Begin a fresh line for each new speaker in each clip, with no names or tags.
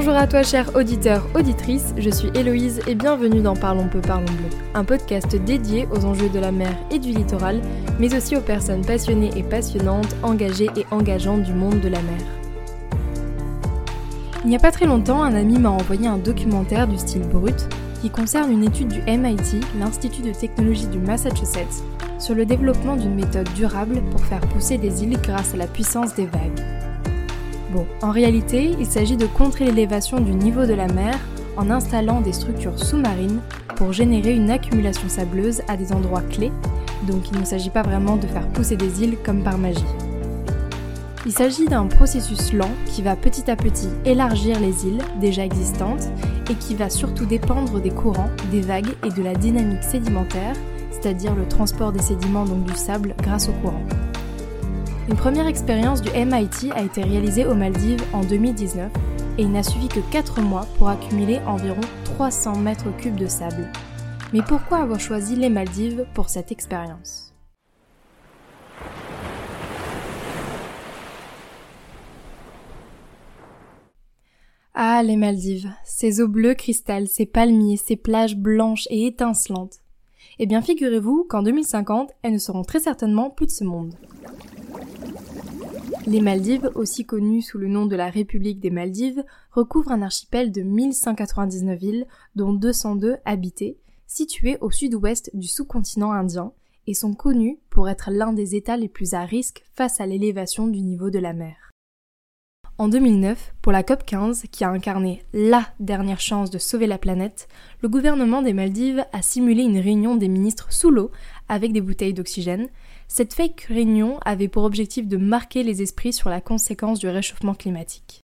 Bonjour à toi cher auditeur, auditrice, je suis Héloïse et bienvenue dans Parlons peu, parlons bleu, un podcast dédié aux enjeux de la mer et du littoral, mais aussi aux personnes passionnées et passionnantes, engagées et engageantes du monde de la mer. Il n'y a pas très longtemps, un ami m'a envoyé un documentaire du style brut qui concerne une étude du MIT, l'Institut de technologie du Massachusetts, sur le développement d'une méthode durable pour faire pousser des îles grâce à la puissance des vagues. En réalité, il s'agit de contrer l'élévation du niveau de la mer en installant des structures sous-marines pour générer une accumulation sableuse à des endroits clés, donc il ne s'agit pas vraiment de faire pousser des îles comme par magie. Il s'agit d'un processus lent qui va petit à petit élargir les îles déjà existantes et qui va surtout dépendre des courants, des vagues et de la dynamique sédimentaire, c'est-à-dire le transport des sédiments donc du sable grâce au courant. Une première expérience du MIT a été réalisée aux Maldives en 2019 et il n'a suivi que 4 mois pour accumuler environ 300 mètres cubes de sable. Mais pourquoi avoir choisi les Maldives pour cette expérience? Ah, les Maldives, ces eaux bleues cristal, ces palmiers, ces plages blanches et étincelantes. Eh bien, figurez-vous qu'en 2050, elles ne seront très certainement plus de ce monde. Les Maldives, aussi connues sous le nom de la République des Maldives, recouvrent un archipel de 1199 îles, dont 202 habitées, situées au sud-ouest du sous-continent indien, et sont connues pour être l'un des États les plus à risque face à l'élévation du niveau de la mer. En 2009, pour la COP15, qui a incarné LA dernière chance de sauver la planète, le gouvernement des Maldives a simulé une réunion des ministres sous l'eau avec des bouteilles d'oxygène. Cette fake réunion avait pour objectif de marquer les esprits sur la conséquence du réchauffement climatique.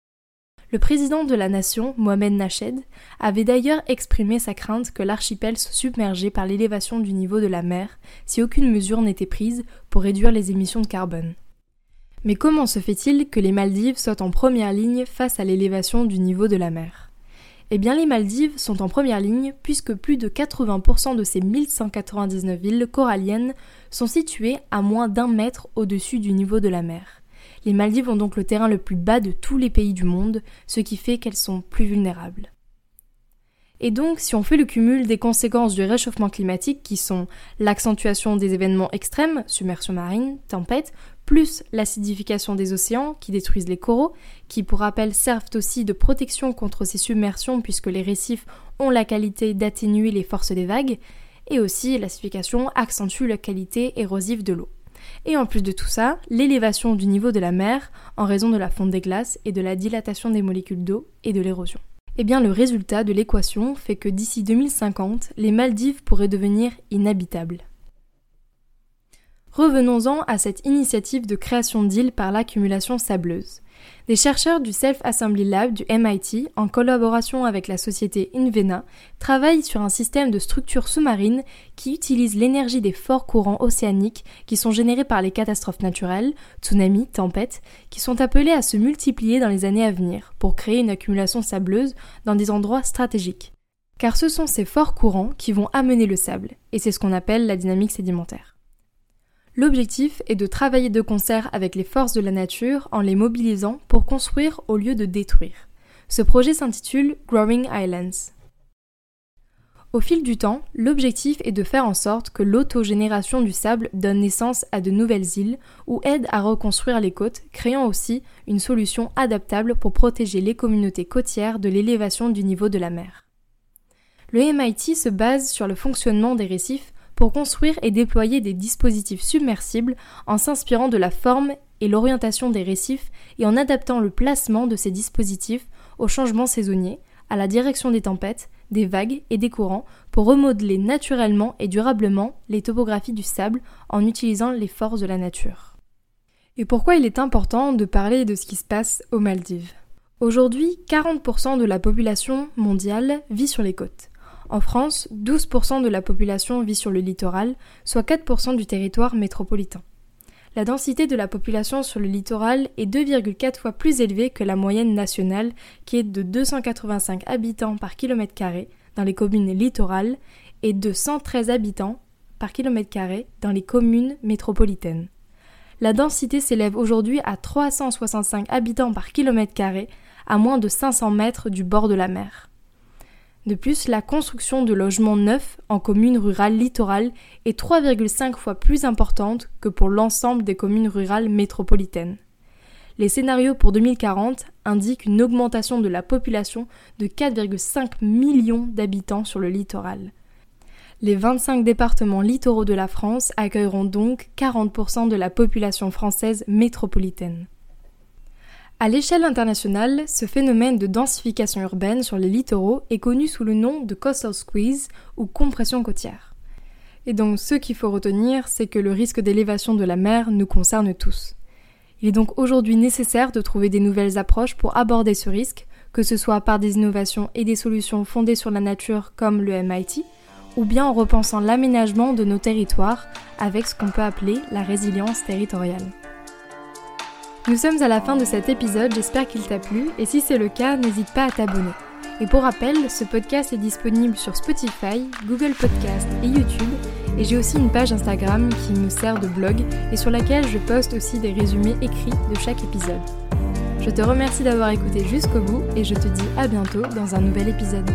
Le président de la nation, Mohamed Nashed, avait d'ailleurs exprimé sa crainte que l'archipel soit submergé par l'élévation du niveau de la mer si aucune mesure n'était prise pour réduire les émissions de carbone. Mais comment se fait-il que les Maldives soient en première ligne face à l'élévation du niveau de la mer? Eh bien les Maldives sont en première ligne puisque plus de 80% de ces 1199 villes coralliennes sont situées à moins d'un mètre au-dessus du niveau de la mer. Les Maldives ont donc le terrain le plus bas de tous les pays du monde, ce qui fait qu'elles sont plus vulnérables. Et donc, si on fait le cumul des conséquences du réchauffement climatique qui sont l'accentuation des événements extrêmes, submersion marine, tempête, plus l'acidification des océans qui détruisent les coraux, qui pour rappel servent aussi de protection contre ces submersions puisque les récifs ont la qualité d'atténuer les forces des vagues, et aussi l'acidification accentue la qualité érosive de l'eau. Et en plus de tout ça, l'élévation du niveau de la mer en raison de la fonte des glaces et de la dilatation des molécules d'eau et de l'érosion. Eh bien le résultat de l'équation fait que d'ici 2050, les Maldives pourraient devenir inhabitables. Revenons-en à cette initiative de création d'îles par l'accumulation sableuse. Des chercheurs du Self-Assembly Lab du MIT, en collaboration avec la société Invena, travaillent sur un système de structures sous-marines qui utilise l'énergie des forts courants océaniques qui sont générés par les catastrophes naturelles, tsunamis, tempêtes, qui sont appelés à se multiplier dans les années à venir pour créer une accumulation sableuse dans des endroits stratégiques. Car ce sont ces forts courants qui vont amener le sable, et c'est ce qu'on appelle la dynamique sédimentaire. L'objectif est de travailler de concert avec les forces de la nature en les mobilisant pour construire au lieu de détruire. Ce projet s'intitule Growing Islands. Au fil du temps, l'objectif est de faire en sorte que l'autogénération du sable donne naissance à de nouvelles îles ou aide à reconstruire les côtes, créant aussi une solution adaptable pour protéger les communautés côtières de l'élévation du niveau de la mer. Le MIT se base sur le fonctionnement des récifs pour construire et déployer des dispositifs submersibles en s'inspirant de la forme et l'orientation des récifs et en adaptant le placement de ces dispositifs aux changements saisonniers, à la direction des tempêtes, des vagues et des courants pour remodeler naturellement et durablement les topographies du sable en utilisant les forces de la nature. Et pourquoi il est important de parler de ce qui se passe aux Maldives? Aujourd'hui, 40% de la population mondiale vit sur les côtes. En France, 12% de la population vit sur le littoral, soit 4% du territoire métropolitain. La densité de la population sur le littoral est 2,4 fois plus élevée que la moyenne nationale, qui est de 285 habitants par kilomètre carré dans les communes littorales et de 113 habitants par kilomètre carré dans les communes métropolitaines. la densité s'élève aujourd'hui à 365 habitants par kilomètre carré, à moins de 500 mètres du bord de la mer. De plus, la construction de logements neufs en communes rurales littorales est 3,5 fois plus importante que pour l'ensemble des communes rurales métropolitaines. Les scénarios pour 2040 indiquent une augmentation de la population de 4,5 millions d'habitants sur le littoral. Les 25 départements littoraux de la France accueilleront donc 40% de la population française métropolitaine. À l'échelle internationale, ce phénomène de densification urbaine sur les littoraux est connu sous le nom de coastal squeeze ou compression côtière. Et donc ce qu'il faut retenir, c'est que le risque d'élévation de la mer nous concerne tous. Il est donc aujourd'hui nécessaire de trouver des nouvelles approches pour aborder ce risque, que ce soit par des innovations et des solutions fondées sur la nature comme le MIT, ou bien en repensant l'aménagement de nos territoires avec ce qu'on peut appeler la résilience territoriale. Nous sommes à la fin de cet épisode, j'espère qu'il t'a plu et si c'est le cas, n'hésite pas à t'abonner. Et pour rappel, ce podcast est disponible sur Spotify, Google Podcast et YouTube et j'ai aussi une page Instagram qui me sert de blog et sur laquelle je poste aussi des résumés écrits de chaque épisode. Je te remercie d'avoir écouté jusqu'au bout et je te dis à bientôt dans un nouvel épisode.